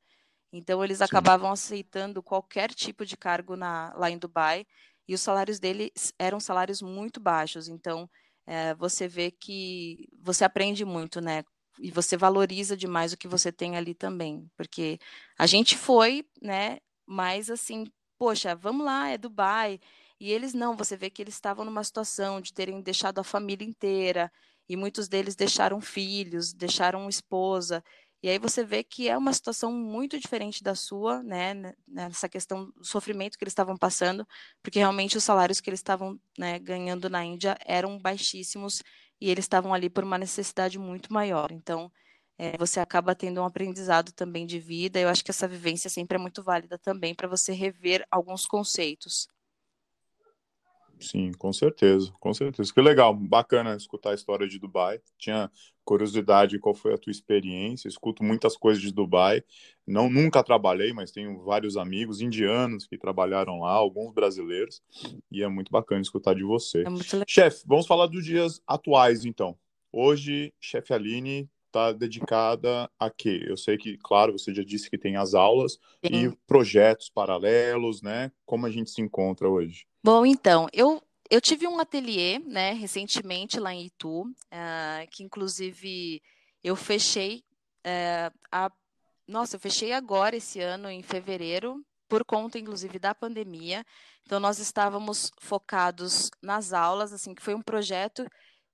Então eles Sim. acabavam aceitando qualquer tipo de cargo na, lá em Dubai e os salários deles eram salários muito baixos. Então é, você vê que você aprende muito, né? E você valoriza demais o que você tem ali também, porque a gente foi, né? Mas assim, poxa, vamos lá, é Dubai. E eles não, você vê que eles estavam numa situação de terem deixado a família inteira, e muitos deles deixaram filhos, deixaram esposa. E aí você vê que é uma situação muito diferente da sua, né, né, nessa questão do sofrimento que eles estavam passando, porque realmente os salários que eles estavam né, ganhando na Índia eram baixíssimos e eles estavam ali por uma necessidade muito maior. Então, é, você acaba tendo um aprendizado também de vida. Eu acho que essa vivência sempre é muito válida também para você rever alguns conceitos. Sim, com certeza, com certeza. Que legal, bacana escutar a história de Dubai. Tinha curiosidade qual foi a tua experiência. Escuto muitas coisas de Dubai. Não nunca trabalhei, mas tenho vários amigos indianos que trabalharam lá, alguns brasileiros, e é muito bacana escutar de você. É chefe, vamos falar dos dias atuais então. Hoje, chefe Aline está dedicada a quê? Eu sei que, claro, você já disse que tem as aulas Sim. e projetos paralelos, né? Como a gente se encontra hoje? Bom, então, eu, eu tive um ateliê, né, recentemente lá em Itu, uh, que inclusive eu fechei uh, a, nossa, eu fechei agora esse ano em fevereiro, por conta inclusive da pandemia. Então nós estávamos focados nas aulas, assim, que foi um projeto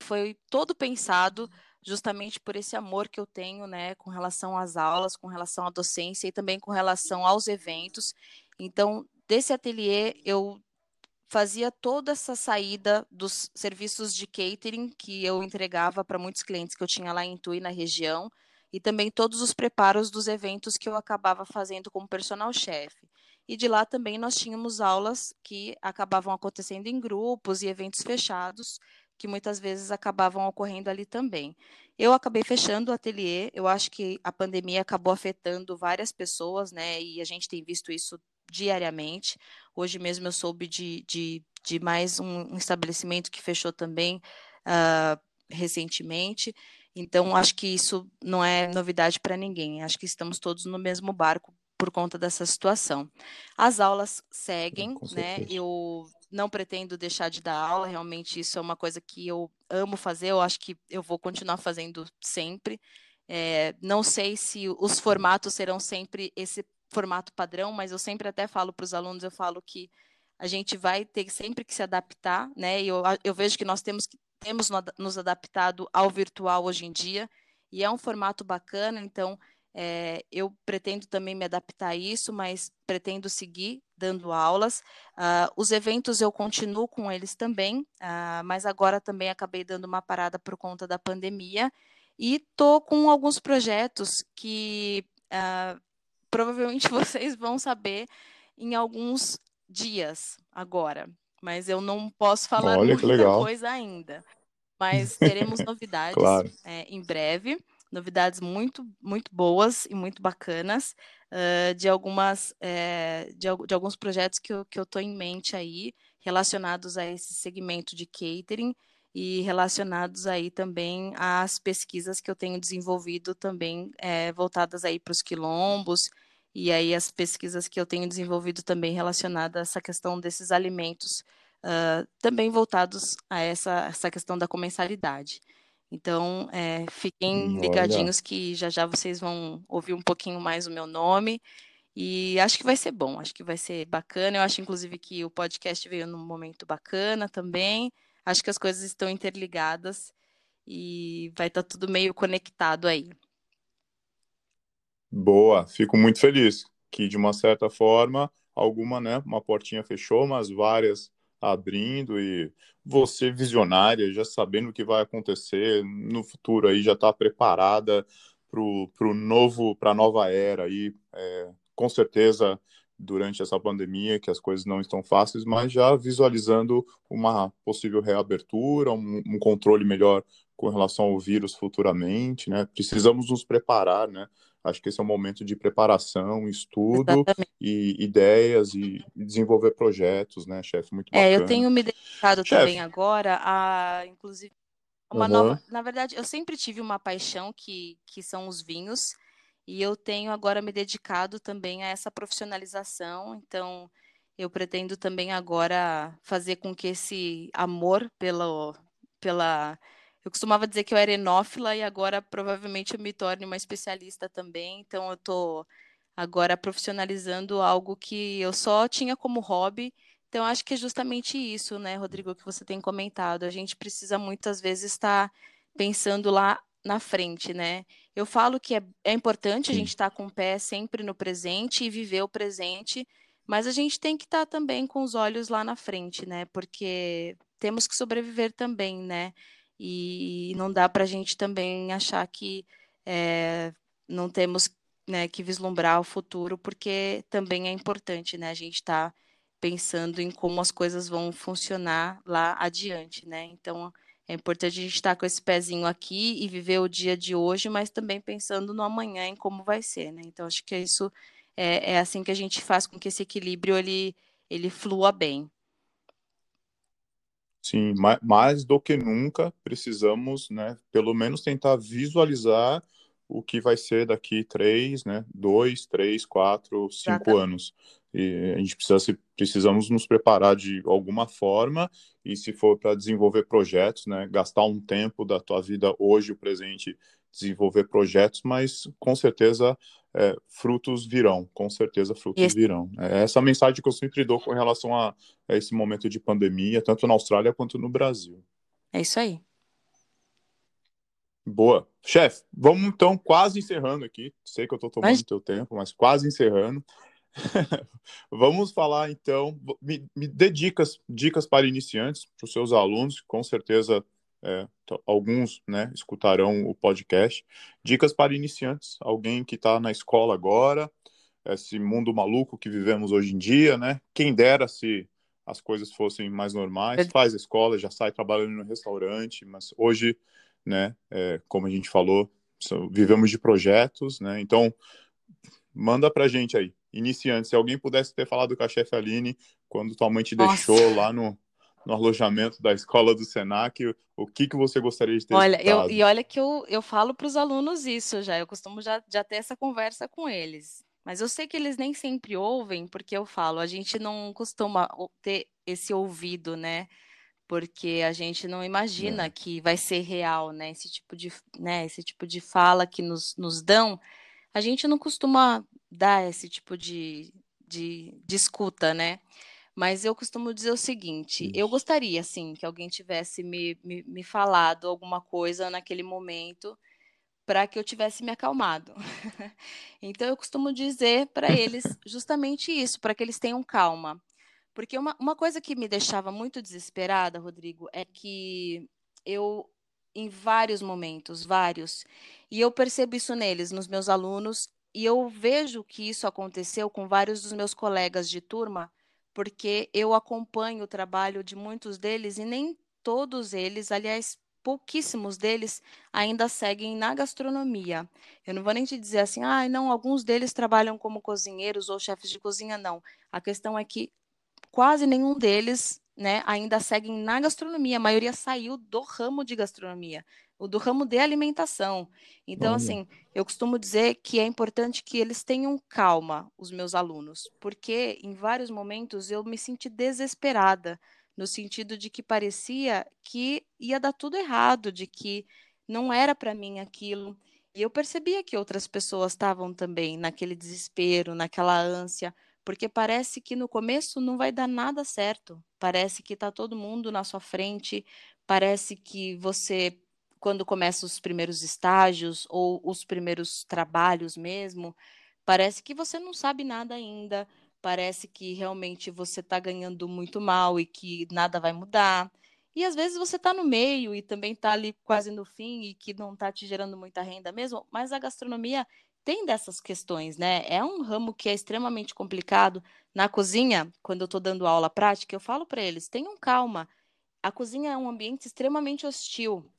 foi todo pensado justamente por esse amor que eu tenho, né, com relação às aulas, com relação à docência e também com relação aos eventos. Então, desse ateliê eu fazia toda essa saída dos serviços de catering que eu entregava para muitos clientes que eu tinha lá em Tui, na região, e também todos os preparos dos eventos que eu acabava fazendo como personal chefe. E de lá também nós tínhamos aulas que acabavam acontecendo em grupos e eventos fechados, que muitas vezes acabavam ocorrendo ali também. Eu acabei fechando o ateliê, eu acho que a pandemia acabou afetando várias pessoas, né? E a gente tem visto isso diariamente. Hoje mesmo eu soube de, de, de mais um, um, estabelecimento que fechou também uh, recentemente. Então, acho que isso não é novidade para ninguém. Acho que estamos todos no mesmo barco por conta dessa situação. As aulas seguem, né? Eu não pretendo deixar de dar aula, realmente isso é uma coisa que eu amo fazer, eu acho que eu vou continuar fazendo sempre. É, não sei se os formatos serão sempre esse formato padrão, mas eu sempre até falo para os alunos, eu falo que a gente vai ter sempre que se adaptar, né? E eu, eu vejo que nós temos temos nos adaptado ao virtual hoje em dia, e é um formato bacana, então É, eu pretendo também me adaptar a isso, mas pretendo seguir dando aulas. Uh, os eventos eu continuo com eles também, uh, mas agora também acabei dando uma parada por conta da pandemia e tô com alguns projetos que uh, provavelmente [LAUGHS] vocês vão saber em alguns dias agora, mas eu não posso falar Olha, muita coisa ainda. Mas [LAUGHS] teremos novidades claro. é, em breve novidades muito, muito boas e muito bacanas uh, de algumas é, de, de, alguns projetos que eu, que eu tô em mente aí relacionados a esse segmento de catering e relacionados aí também às pesquisas que eu tenho desenvolvido também é, voltadas aí para os quilombos e aí as pesquisas que eu tenho desenvolvido também relacionadas a essa questão desses alimentos uh, também voltados a essa, essa questão da comensalidade. Então, é, fiquem ligadinhos Olha. que já já vocês vão ouvir um pouquinho mais o meu nome. E acho que vai ser bom, acho que vai ser bacana. Eu acho, inclusive, que o podcast veio num momento bacana também. Acho que as coisas estão interligadas e vai estar tá tudo meio conectado aí. Boa, fico muito feliz que, de uma certa forma, alguma, né, uma portinha fechou, mas várias abrindo e você visionária, já sabendo o que vai acontecer no futuro aí, já está preparada para o novo, para a nova era aí, é, com certeza durante essa pandemia, que as coisas não estão fáceis, mas já visualizando uma possível reabertura, um, um controle melhor com relação ao vírus futuramente, né? Precisamos nos preparar, né? Acho que esse é um momento de preparação, estudo e ideias e desenvolver projetos, né, chefe? Muito bacana. É, eu tenho me dedicado Chef. também agora a, inclusive, uma uhum. nova. Na verdade, eu sempre tive uma paixão que, que são os vinhos, e eu tenho agora me dedicado também a essa profissionalização. Então, eu pretendo também agora fazer com que esse amor pelo, pela eu costumava dizer que eu era enófila e agora provavelmente eu me torne uma especialista também. Então eu estou agora profissionalizando algo que eu só tinha como hobby. Então acho que é justamente isso, né, Rodrigo, que você tem comentado. A gente precisa muitas vezes estar pensando lá na frente, né? Eu falo que é, é importante a gente estar com o pé sempre no presente e viver o presente, mas a gente tem que estar também com os olhos lá na frente, né? Porque temos que sobreviver também, né? E não dá para a gente também achar que é, não temos né, que vislumbrar o futuro, porque também é importante né, a gente estar tá pensando em como as coisas vão funcionar lá adiante. Né? Então, é importante a gente estar tá com esse pezinho aqui e viver o dia de hoje, mas também pensando no amanhã, em como vai ser. Né? Então, acho que isso é, é assim que a gente faz com que esse equilíbrio ele, ele flua bem. Sim, mais do que nunca precisamos, né, pelo menos tentar visualizar o que vai ser daqui três, né, dois, três, quatro, cinco Exatamente. anos. E a gente precisa se, precisamos nos preparar de alguma forma e se for para desenvolver projetos, né, gastar um tempo da tua vida hoje, o presente, desenvolver projetos, mas com certeza é, frutos virão, com certeza frutos virão. É essa mensagem que eu sempre dou com relação a, a, esse momento de pandemia, tanto na Austrália quanto no Brasil. É isso aí. Boa. Chefe, vamos então quase encerrando aqui. Sei que eu estou tomando mas... teu tempo, mas quase encerrando. [LAUGHS] vamos falar então, me, me dê dicas, dicas para iniciantes, para os seus alunos, com certeza é, alguns né, escutarão o podcast. Dicas para iniciantes, alguém que está na escola agora, esse mundo maluco que vivemos hoje em dia, né? Quem dera se as coisas fossem mais normais, faz a escola, já sai trabalhando no restaurante, mas hoje, né, é, como a gente falou, vivemos de projetos, né? Então, manda pra gente aí, iniciante, se alguém pudesse ter falado com a chefe Aline quando tua mãe te Nossa. deixou lá no, no alojamento da escola do Senac, o que, que você gostaria de ter Olha, eu, e olha que eu, eu falo para os alunos isso já, eu costumo já, já ter essa conversa com eles. Mas eu sei que eles nem sempre ouvem, porque eu falo, a gente não costuma ter esse ouvido, né? Porque a gente não imagina é. que vai ser real, né? Esse tipo de, né? esse tipo de fala que nos, nos dão, a gente não costuma dar esse tipo de, de, de escuta, né? Mas eu costumo dizer o seguinte: eu gostaria, assim, que alguém tivesse me, me, me falado alguma coisa naquele momento, para que eu tivesse me acalmado. [LAUGHS] então eu costumo dizer para eles [LAUGHS] justamente isso, para que eles tenham calma. Porque uma, uma coisa que me deixava muito desesperada, Rodrigo, é que eu, em vários momentos, vários, e eu percebo isso neles, nos meus alunos, e eu vejo que isso aconteceu com vários dos meus colegas de turma, porque eu acompanho o trabalho de muitos deles e nem todos eles, aliás, pouquíssimos deles ainda seguem na gastronomia. Eu não vou nem te dizer assim, ah, não, alguns deles trabalham como cozinheiros ou chefes de cozinha, não. A questão é que quase nenhum deles né, ainda seguem na gastronomia. A maioria saiu do ramo de gastronomia, do ramo de alimentação. Então, Olha. assim, eu costumo dizer que é importante que eles tenham calma, os meus alunos, porque em vários momentos eu me senti desesperada no sentido de que parecia que ia dar tudo errado, de que não era para mim aquilo. E eu percebia que outras pessoas estavam também naquele desespero, naquela ânsia, porque parece que no começo não vai dar nada certo. Parece que está todo mundo na sua frente, parece que você, quando começa os primeiros estágios ou os primeiros trabalhos mesmo, parece que você não sabe nada ainda, parece que realmente você está ganhando muito mal e que nada vai mudar. E às vezes você está no meio e também está ali quase no fim e que não está te gerando muita renda mesmo, mas a gastronomia tem dessas questões, né? É um ramo que é extremamente complicado. Na cozinha, quando eu estou dando aula prática, eu falo para eles: tenham calma. A cozinha é um ambiente extremamente hostil.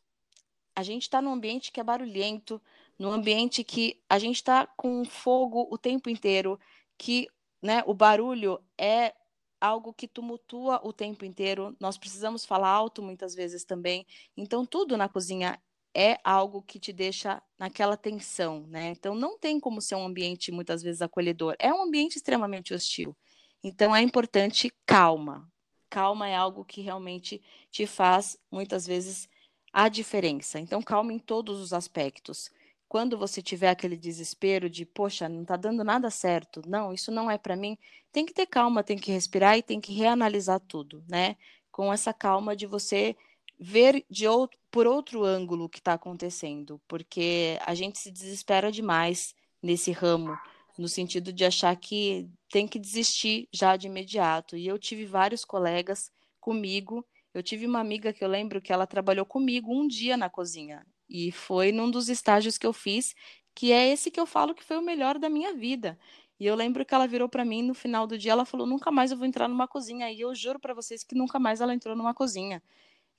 A gente está num ambiente que é barulhento, num ambiente que a gente está com fogo o tempo inteiro, que né, o barulho é algo que tumultua o tempo inteiro. Nós precisamos falar alto muitas vezes também. Então, tudo na cozinha é algo que te deixa naquela tensão, né? Então, não tem como ser um ambiente muitas vezes acolhedor. É um ambiente extremamente hostil. Então, é importante calma. Calma é algo que realmente te faz muitas vezes a diferença. Então, calma em todos os aspectos quando você tiver aquele desespero de, poxa, não está dando nada certo, não, isso não é para mim, tem que ter calma, tem que respirar e tem que reanalisar tudo, né? Com essa calma de você ver de outro, por outro ângulo o que está acontecendo, porque a gente se desespera demais nesse ramo, no sentido de achar que tem que desistir já de imediato. E eu tive vários colegas comigo. Eu tive uma amiga que eu lembro que ela trabalhou comigo um dia na cozinha. E foi num dos estágios que eu fiz, que é esse que eu falo que foi o melhor da minha vida. E eu lembro que ela virou para mim no final do dia, ela falou: "Nunca mais eu vou entrar numa cozinha". E eu juro para vocês que nunca mais ela entrou numa cozinha.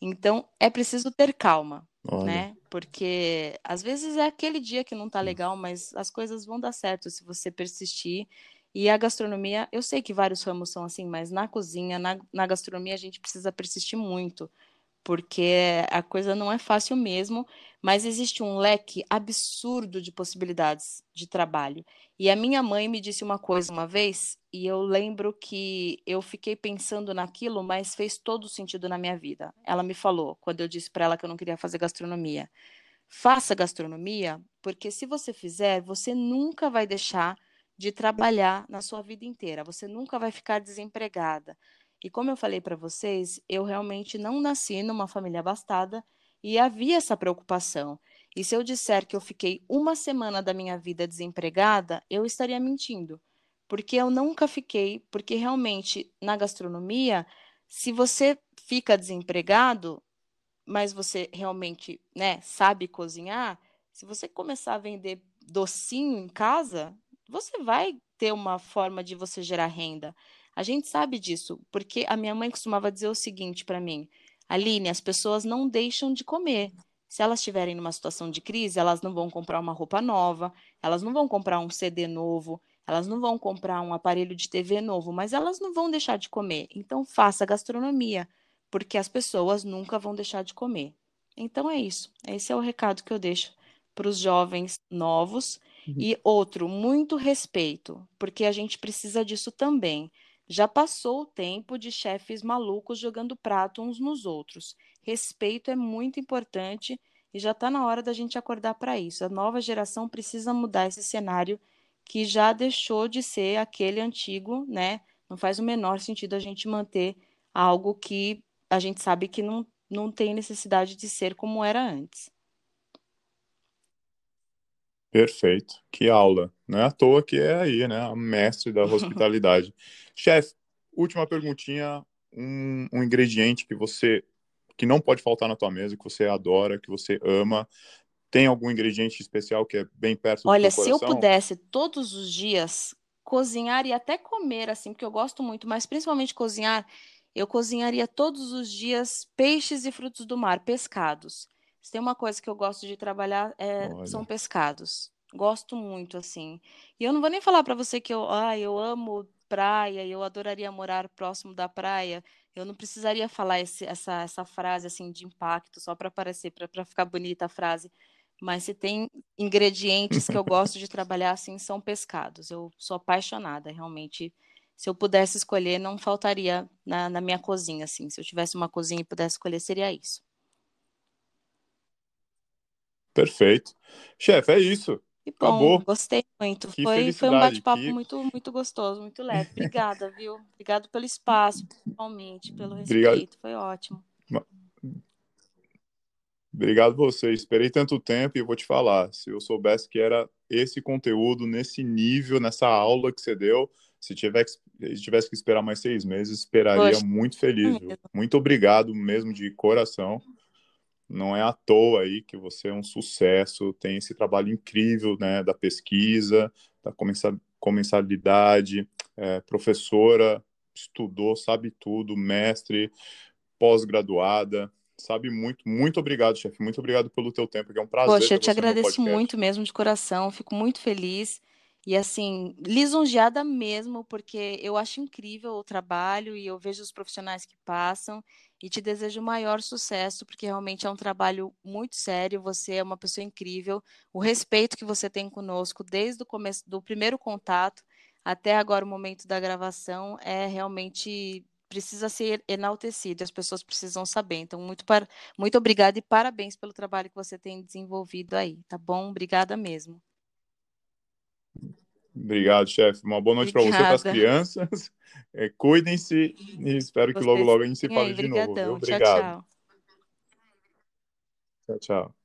Então, é preciso ter calma, Olha. né? Porque às vezes é aquele dia que não tá legal, mas as coisas vão dar certo se você persistir. E a gastronomia, eu sei que vários ramos são assim, mas na cozinha, na, na gastronomia, a gente precisa persistir muito porque a coisa não é fácil mesmo, mas existe um leque absurdo de possibilidades de trabalho. E a minha mãe me disse uma coisa uma vez, e eu lembro que eu fiquei pensando naquilo, mas fez todo sentido na minha vida. Ela me falou, quando eu disse para ela que eu não queria fazer gastronomia: faça gastronomia, porque se você fizer, você nunca vai deixar de trabalhar na sua vida inteira, você nunca vai ficar desempregada e como eu falei para vocês, eu realmente não nasci numa família abastada e havia essa preocupação. E se eu disser que eu fiquei uma semana da minha vida desempregada, eu estaria mentindo. Porque eu nunca fiquei, porque realmente na gastronomia, se você fica desempregado, mas você realmente né, sabe cozinhar, se você começar a vender docinho em casa, você vai ter uma forma de você gerar renda. A gente sabe disso, porque a minha mãe costumava dizer o seguinte para mim: Aline, as pessoas não deixam de comer. Se elas estiverem numa situação de crise, elas não vão comprar uma roupa nova, elas não vão comprar um CD novo, elas não vão comprar um aparelho de TV novo, mas elas não vão deixar de comer. Então faça gastronomia, porque as pessoas nunca vão deixar de comer. Então é isso. Esse é o recado que eu deixo para os jovens novos. Uhum. E outro, muito respeito, porque a gente precisa disso também. Já passou o tempo de chefes malucos jogando prato uns nos outros. Respeito é muito importante e já está na hora da gente acordar para isso. A nova geração precisa mudar esse cenário que já deixou de ser aquele antigo, né? Não faz o menor sentido a gente manter algo que a gente sabe que não, não tem necessidade de ser como era antes. Perfeito. Que aula. Não é à toa que é aí, né? A mestre da [LAUGHS] hospitalidade. Chefe, última perguntinha. Um, um, ingrediente que você que não pode faltar na tua mesa, que você adora, que você ama. Tem algum ingrediente especial que é bem perto Olha, do teu coração? Olha, se eu pudesse todos os dias cozinhar e até comer, assim, porque eu gosto muito, mas principalmente cozinhar, eu cozinharia todos os dias peixes e frutos do mar, pescados. Se tem uma coisa que eu gosto de trabalhar, é, são pescados. Gosto muito, assim. E eu não vou nem falar para você que eu, ah, eu amo praia, eu adoraria morar próximo da praia. Eu não precisaria falar esse, essa, essa frase assim de impacto só para aparecer, para ficar bonita a frase. Mas se tem ingredientes que eu gosto de trabalhar assim, são pescados. Eu sou apaixonada, realmente. Se eu pudesse escolher, não faltaria na, na minha cozinha, assim. Se eu tivesse uma cozinha e pudesse escolher, seria isso. Perfeito. Chefe, é isso. Que bom, Acabou. gostei muito. foi, foi um bate-papo que... muito, muito gostoso, muito leve. Obrigada, viu? Obrigado pelo espaço, principalmente, pelo respeito. Obrigado. Foi ótimo. Obrigado você. Esperei tanto tempo e vou te falar. Se eu soubesse que era esse conteúdo, nesse nível, nessa aula que você deu, se tivesse, se tivesse que esperar mais seis meses, esperaria Poxa, muito feliz. Muito obrigado mesmo de coração. Não é à toa aí que você é um sucesso, tem esse trabalho incrível né, da pesquisa, da comensalidade, é, professora, estudou, sabe tudo, mestre, pós-graduada, sabe muito. Muito obrigado, chefe. Muito obrigado pelo teu tempo, que é um prazer. Poxa, eu te agradeço muito mesmo de coração, fico muito feliz. E assim, lisonjeada mesmo, porque eu acho incrível o trabalho e eu vejo os profissionais que passam e te desejo o maior sucesso, porque realmente é um trabalho muito sério, você é uma pessoa incrível, o respeito que você tem conosco desde o começo do primeiro contato até agora o momento da gravação é realmente precisa ser enaltecido, as pessoas precisam saber. Então, muito, para, muito obrigada e parabéns pelo trabalho que você tem desenvolvido aí, tá bom? Obrigada mesmo. Obrigado, chefe. Uma boa noite para você e para as crianças. [LAUGHS] É, Cuidem-se e espero que logo, logo a gente se fale de novo. Viu? Obrigado. Tchau, tchau. Tchau, tchau.